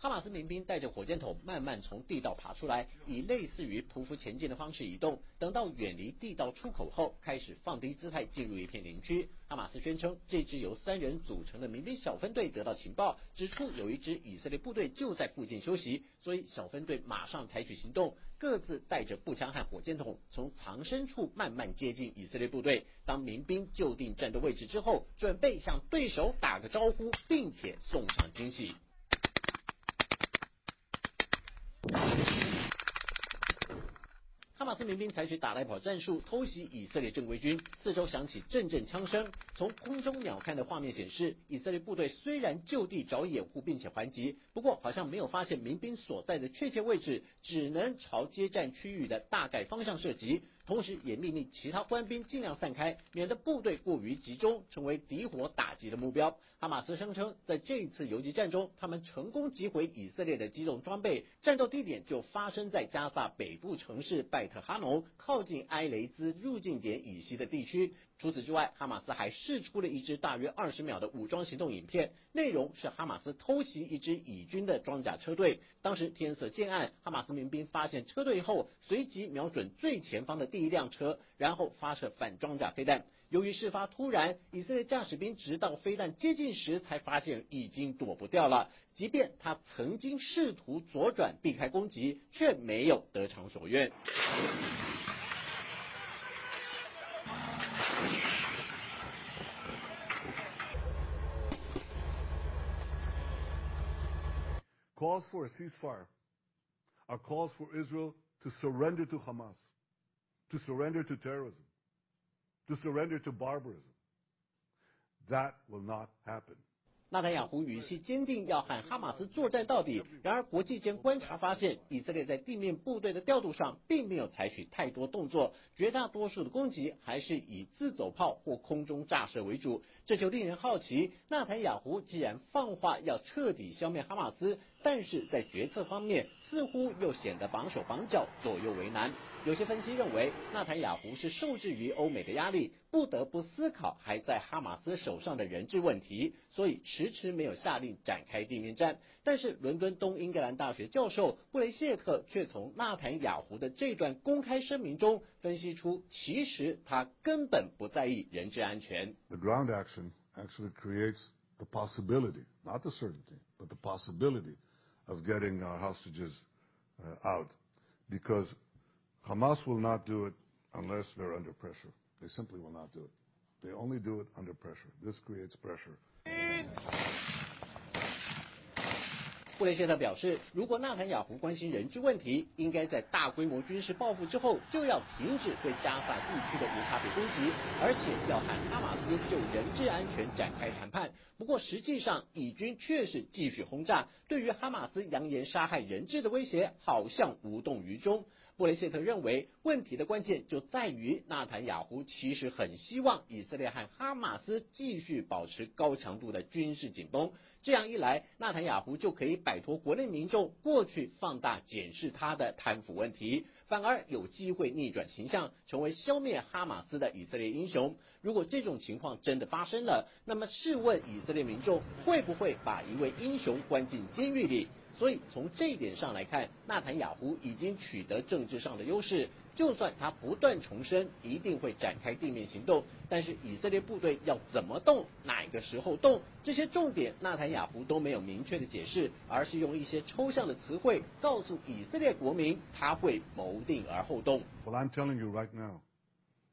哈马斯民兵带着火箭筒慢慢从地道爬出来，以类似于匍匐前进的方式移动。等到远离地道出口后，开始放低姿态进入一片林区。哈马斯宣称，这支由三人组成的民兵小分队得到情报，指出有一支以色列部队就在附近休息，所以小分队马上采取行动，各自带着步枪和火箭筒，从藏身处慢慢接近以色列部队。当民兵就定战斗位置之后，准备向对手打个招呼，并且送上惊喜。哈马斯民兵采取打来跑战术，偷袭以色列正规军。四周响起阵阵枪声。从空中鸟瞰的画面显示，以色列部队虽然就地找掩护并且还击，不过好像没有发现民兵所在的确切位置，只能朝接战区域的大概方向射击。同时也命令其他官兵尽量散开，免得部队过于集中，成为敌火打击的目标。哈马斯声称，在这一次游击战中，他们成功击毁以色列的机动装备，战斗地点就发生在加萨北部城市拜特哈农，靠近埃雷兹入境点以西的地区。除此之外，哈马斯还试出了一支大约二十秒的武装行动影片，内容是哈马斯偷袭一支以军的装甲车队。当时天色渐暗，哈马斯民兵发现车队后，随即瞄准最前方的第一辆车，然后发射反装甲飞弹。由于事发突然，以色列驾驶兵直到飞弹接近时才发现已经躲不掉了。即便他曾经试图左转避开攻击，却没有得偿所愿。calls for a ceasefire are calls for Israel to surrender to Hamas, to surrender to terrorism, to surrender to barbarism. That will not happen. 纳坦雅胡语气坚定，要喊哈马斯作战到底。然而，国际间观察发现，以色列在地面部队的调度上并没有采取太多动作，绝大多数的攻击还是以自走炮或空中炸射为主。这就令人好奇，纳坦雅胡既然放话要彻底消灭哈马斯，但是在决策方面似乎又显得绑手绑脚，左右为难。有些分析认为，纳坦雅胡是受制于欧美的压力，不得不思考还在哈马斯手上的人质问题，所以迟迟没有下令展开地面战。但是，伦敦东英格兰大学教授布雷谢特却从纳坦雅胡的这段公开声明中分析出，其实他根本不在意人质安全。The ground action actually creates the possibility, not the certainty, but the possibility of getting our hostages out, because. Hamas will not do it unless they're under pressure. They simply will not do it. They only do it under pressure. This creates pressure. 布雷谢特表示，如果纳坦雅胡关心人质问题，应该在大规模军事报复之后就要停止对加萨地区的无差别攻击，而且要喊哈马斯就人质安全展开谈判。不过实际上，以军却是继续轰炸，对于哈马斯扬言杀害人质的威胁，好像无动于衷。布雷谢特认为，问题的关键就在于纳坦雅胡其实很希望以色列和哈马斯继续保持高强度的军事紧绷，这样一来，纳坦雅胡就可以摆脱国内民众过去放大检视他的贪腐问题，反而有机会逆转形象，成为消灭哈马斯的以色列英雄。如果这种情况真的发生了，那么试问以色列民众会不会把一位英雄关进监狱里？所以从这一点上来看，纳坦雅胡已经取得政治上的优势。就算他不断重申一定会展开地面行动，但是以色列部队要怎么动、哪个时候动，这些重点纳坦雅胡都没有明确的解释，而是用一些抽象的词汇告诉以色列国民他会谋定而后动。Well, I'm telling you right now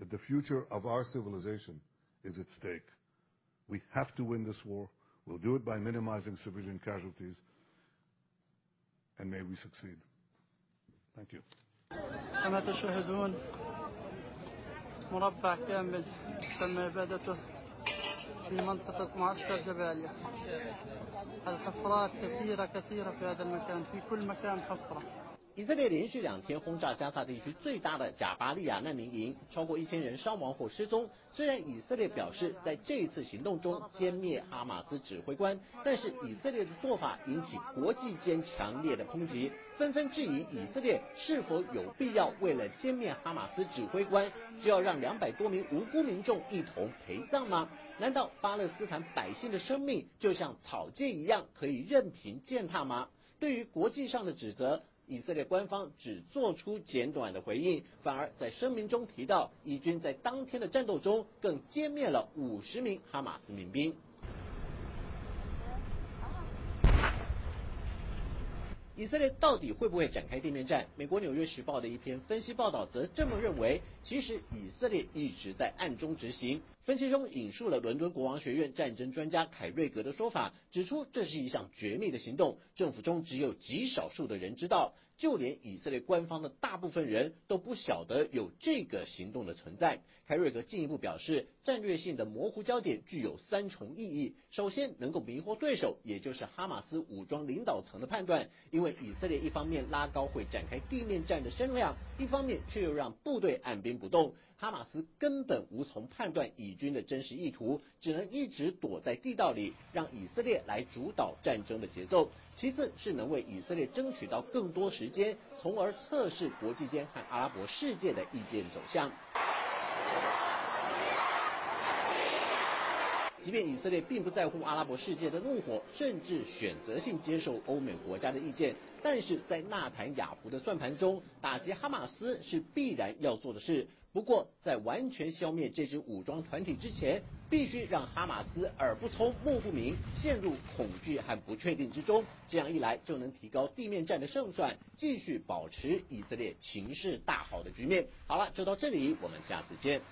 that the future of our civilization is at stake. We have to win this war. We'll do it by minimizing civilian casualties. And may we succeed. Thank you. كما تشاهدون مربع كامل تم إبادته في منطقة معسكر جباليا الحفرات كثيرة كثيرة في هذا المكان في كل مكان حفرة 以色列连续两天轰炸加沙地区最大的贾巴利亚难民营，超过一千人伤亡或失踪。虽然以色列表示在这一次行动中歼灭哈马斯指挥官，但是以色列的做法引起国际间强烈的抨击，纷纷质疑以色列是否有必要为了歼灭哈马斯指挥官，就要让两百多名无辜民众一同陪葬吗？难道巴勒斯坦百姓的生命就像草芥一样可以任凭践踏吗？对于国际上的指责。以色列官方只做出简短的回应，反而在声明中提到，以军在当天的战斗中更歼灭了五十名哈马斯民兵。以色列到底会不会展开地面战？美国《纽约时报》的一篇分析报道则这么认为：其实以色列一直在暗中执行。分析中引述了伦敦国王学院战争专家凯瑞格的说法，指出这是一项绝密的行动，政府中只有极少数的人知道。就连以色列官方的大部分人都不晓得有这个行动的存在。凯瑞格进一步表示，战略性的模糊焦点具有三重意义：首先，能够迷惑对手，也就是哈马斯武装领导层的判断，因为以色列一方面拉高会展开地面战的声量，一方面却又让部队按兵不动，哈马斯根本无从判断以军的真实意图，只能一直躲在地道里，让以色列来主导战争的节奏。其次是能为以色列争取到更多时间，从而测试国际间和阿拉伯世界的意见走向。即便以色列并不在乎阿拉伯世界的怒火，甚至选择性接受欧美国家的意见，但是在纳坦雅胡的算盘中，打击哈马斯是必然要做的事。不过，在完全消灭这支武装团体之前，必须让哈马斯耳不聪目不明，陷入恐惧和不确定之中。这样一来，就能提高地面战的胜算，继续保持以色列情势大好的局面。好了，就到这里，我们下次见。